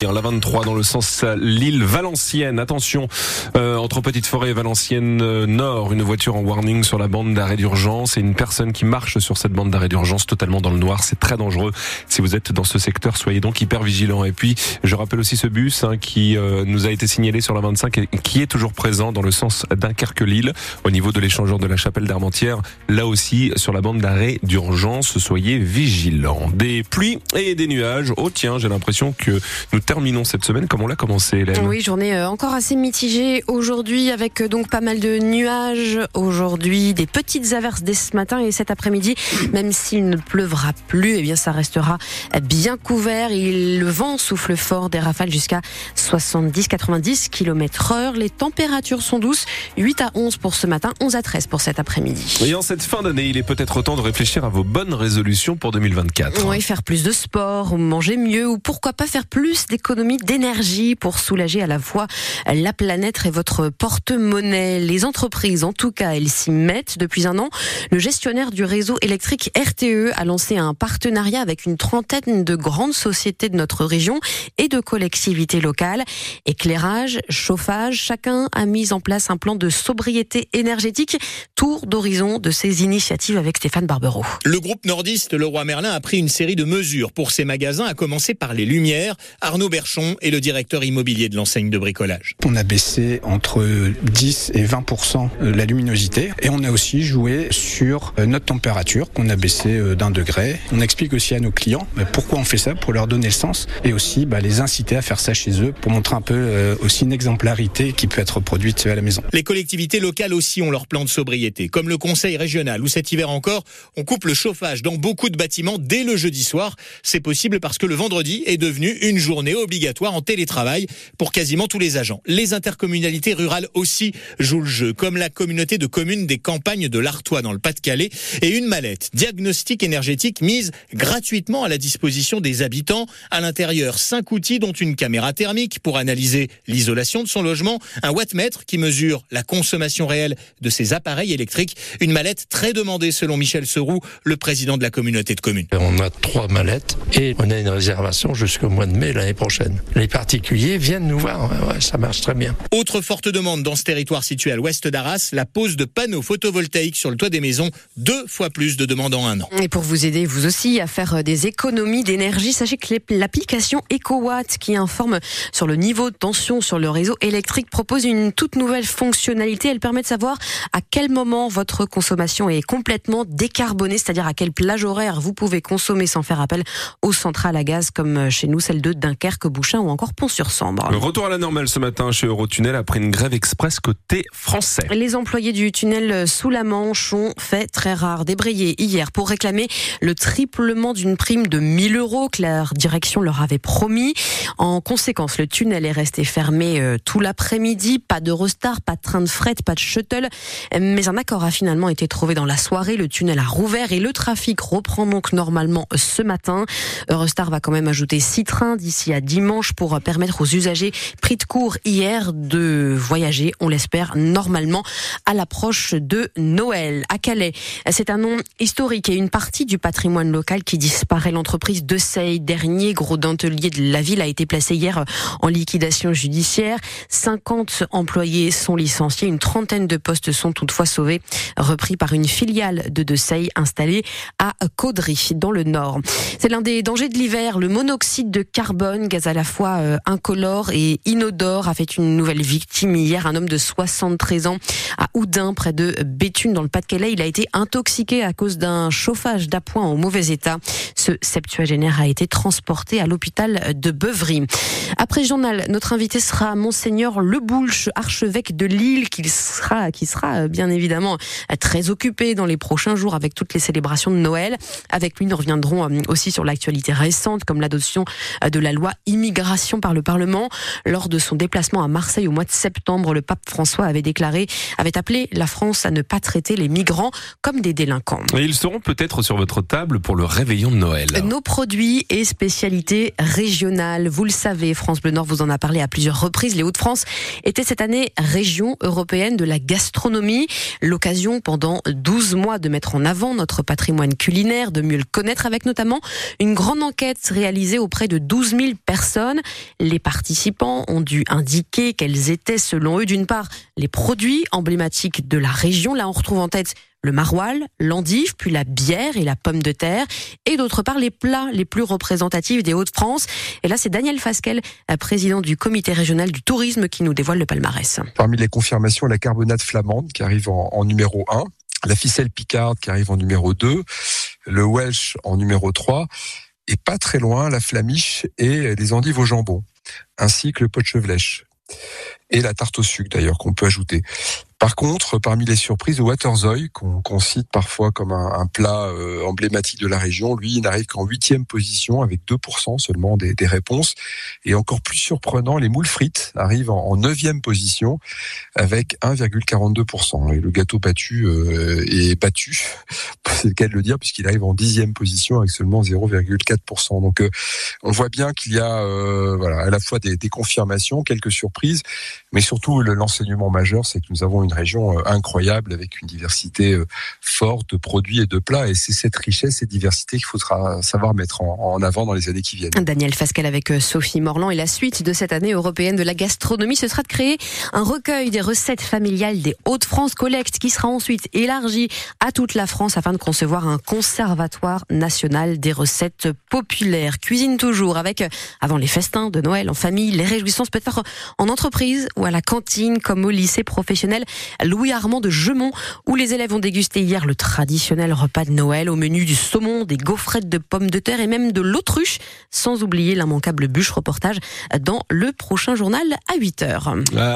La 23 dans le sens Lille Valenciennes. Attention, euh, entre Petite Forêt et Valenciennes euh, Nord, une voiture en warning sur la bande d'arrêt d'urgence et une personne qui marche sur cette bande d'arrêt d'urgence totalement dans le noir. C'est très dangereux. Si vous êtes dans ce secteur, soyez donc hyper vigilants. Et puis, je rappelle aussi ce bus hein, qui euh, nous a été signalé sur la 25 et qui est toujours présent dans le sens Dunkerque-Lille au niveau de l'échangeur de la chapelle d'Armentières. Là aussi, sur la bande d'arrêt d'urgence, soyez vigilants. Des pluies et des nuages. Oh tiens, j'ai l'impression que nous terminons cette semaine comme on l'a commencé, Hélène. Oui, journée euh, encore assez mitigée aujourd'hui avec euh, donc pas mal de nuages. Aujourd'hui, des petites averses dès ce matin et cet après-midi, même s'il ne pleuvra plus, eh bien ça restera bien couvert. Et le vent souffle fort, des rafales jusqu'à 70-90 km heure. Les températures sont douces, 8 à 11 pour ce matin, 11 à 13 pour cet après-midi. Et en cette fin d'année, il est peut-être temps de réfléchir à vos bonnes résolutions pour 2024. Oui, faire plus de sport, manger mieux ou pourquoi pas faire plus d'économie d'énergie pour soulager à la fois la planète et votre porte-monnaie. Les entreprises, en tout cas, elles s'y mettent depuis un an. Le gestionnaire du réseau électrique RTE a lancé un partenariat avec une trentaine de grandes sociétés de notre région et de collectivités locales. Éclairage, chauffage, chacun a mis en place un plan de sobriété énergétique. Tour d'horizon de ces initiatives avec Stéphane Barbero. Le groupe nordiste Leroy Merlin a pris une série de mesures pour ses magasins, à commencer par les lumières. Arnaud Berchon est le directeur immobilier de l'enseigne de bricolage. On a baissé entre 10 et 20 la luminosité et on a aussi joué sur notre température qu'on a baissé d'un degré. On explique aussi à nos clients pourquoi on fait ça, pour leur donner le sens et aussi bah, les inciter à faire ça chez eux pour montrer un peu euh, aussi une exemplarité qui peut être produite à la maison. Les collectivités locales aussi ont leur plan de sobriété, comme le conseil régional où cet hiver encore, on coupe le chauffage dans beaucoup de bâtiments dès le jeudi soir. C'est possible parce que le vendredi est devenu une journée obligatoire en télétravail pour quasiment tous les agents. Les intercommunalités rurales aussi jouent le jeu, comme la communauté de communes des campagnes de l'Artois dans le Pas-de-Calais et une mallette diagnostic énergétique mise gratuitement à la disposition des habitants. À l'intérieur, cinq outils dont une caméra thermique pour analyser l'isolation de son logement, un wattmètre qui mesure la consommation réelle de ses appareils électriques, une mallette très demandée selon Michel Seroux, le président de la communauté de communes. On a trois mallettes et on a une réservation jusqu'au mois de mai l'année prochaine. Les particuliers viennent nous voir, ça marche très bien. Autre forte demande dans ce territoire situé à l'ouest d'Arras, la pose de panneaux photovoltaïques sur le toit des maisons, deux fois plus de demandes en un an. Et pour vous aider, vous aussi, à faire des économies d'énergie, sachez que l'application EcoWatt, qui informe sur le niveau de tension sur le réseau électrique, propose une toute nouvelle fonctionnalité. Elle permet de savoir à quel moment votre consommation est complètement décarbonée, c'est-à-dire à quelle plage horaire vous pouvez consommer sans faire appel aux centrales à gaz comme chez nous, celles de Dunkerque, Bouchain ou encore Pont-sur-Sambre. Retour à la normale ce matin chez Eurotunnel après une grève express côté français. Les employés du tunnel sous la Manche ont fait très rare débrayer hier pour réclamer le triplement d'une prime de 1000 euros que la direction leur avait promis. En conséquence, le tunnel est resté fermé euh, tout l'après-midi. Pas de restart, pas de train de fret, pas de shuttle. Mais un accord a finalement été trouvé dans la soirée. Le tunnel a rouvert et le trafic reprend donc normalement ce matin. Eurostar va quand même ajouter six trains d'ici à dimanche pour permettre aux usagers pris de court hier de voyager, on l'espère, normalement à l'approche de Noël. À Calais, c'est un nom historique et une partie du patrimoine local qui disparaît. L'entreprise de Sey, dernier gros dentelier de la ville, a été placée hier en liquidation judiciaire. 50 employés sont licenciés, une trentaine de postes sont toutefois sauvés, repris par une filiale de De Sey installée à Caudry, dans le Nord. C'est l'un des dangers de l'hiver, le monoxyde de carbone, gaz à la fois euh, incolore et inodore, a fait une nouvelle victime hier. Un homme de 73 ans à Oudin, près de Béthune, dans le Pas-de-Calais. Il a été intoxiqué à cause d'un chauffage d'appoint en mauvais état. Ce septuagénaire a été transporté à l'hôpital de Beuvry. Après journal, notre invité sera Monseigneur Leboulch, archevêque de Lille, qui sera, qui sera euh, bien évidemment très occupé dans les prochains jours avec toutes les célébrations de Noël. Avec lui, nous reviendrons euh, aussi sur l'actualité récente, comme l'adoption euh, de la loi immigration par le Parlement. Lors de son déplacement à Marseille au mois de septembre, le pape François avait déclaré, avait appelé la France à ne pas traiter les migrants comme des délinquants. Et ils seront peut-être sur votre table pour le réveillon de Noël. Nos produits et spécialités régionales, vous le savez, France Bleu Nord vous en a parlé à plusieurs reprises. Les Hauts-de-France étaient cette année région européenne de la gastronomie. L'occasion pendant 12 mois de mettre en avant notre patrimoine culinaire, de mieux le connaître avec notamment une grande enquête réalisée auprès de 12 000 personnes. Les participants ont dû indiquer quels étaient selon eux d'une part les produits emblématiques de la région. Là on retrouve en tête le maroilles, l'endive, puis la bière et la pomme de terre, et d'autre part les plats les plus représentatifs des Hauts-de-France. Et là, c'est Daniel Fasquel, président du comité régional du tourisme, qui nous dévoile le palmarès. Parmi les confirmations, la carbonate flamande qui arrive en, en numéro 1, la ficelle picarde qui arrive en numéro 2, le welsh en numéro 3, et pas très loin, la flamiche et les endives au jambon, ainsi que le pot de chevelèche et la tarte au sucre d'ailleurs qu'on peut ajouter. Par contre, parmi les surprises, Waterzoy, qu'on cite parfois comme un, plat euh, emblématique de la région, lui, il n'arrive qu'en huitième position avec 2% seulement des, réponses. Et encore plus surprenant, les moules frites arrivent en neuvième position avec 1,42%. Et le gâteau battu euh, est battu, c'est le cas de le dire, puisqu'il arrive en dixième position avec seulement 0,4%. Donc, euh, on voit bien qu'il y a voilà, à la fois des confirmations, quelques surprises, mais surtout l'enseignement majeur, c'est que nous avons une région euh, incroyable avec une diversité euh, forte de produits et de plats. Et c'est cette richesse et diversité qu'il faudra savoir mettre en, avant dans les années qui viennent. Daniel Fascal avec euh, Sophie Morland. Et la suite de cette année européenne de la gastronomie, ce sera de créer un recueil des recettes familiales des Hauts-de-France Collecte qui sera ensuite élargi à toute la France afin de concevoir un conservatoire national des recettes populaires. Cuisine toujours avec, avant les festins de Noël en famille, les réjouissances peut-être en entreprise ou à la cantine comme au lycée professionnel Louis Armand de Gemont, où les élèves ont dégusté hier le traditionnel repas de Noël au menu du saumon, des gaufrettes de pommes de terre et même de l'autruche, sans oublier l'immanquable bûche reportage dans le prochain journal à 8 heures.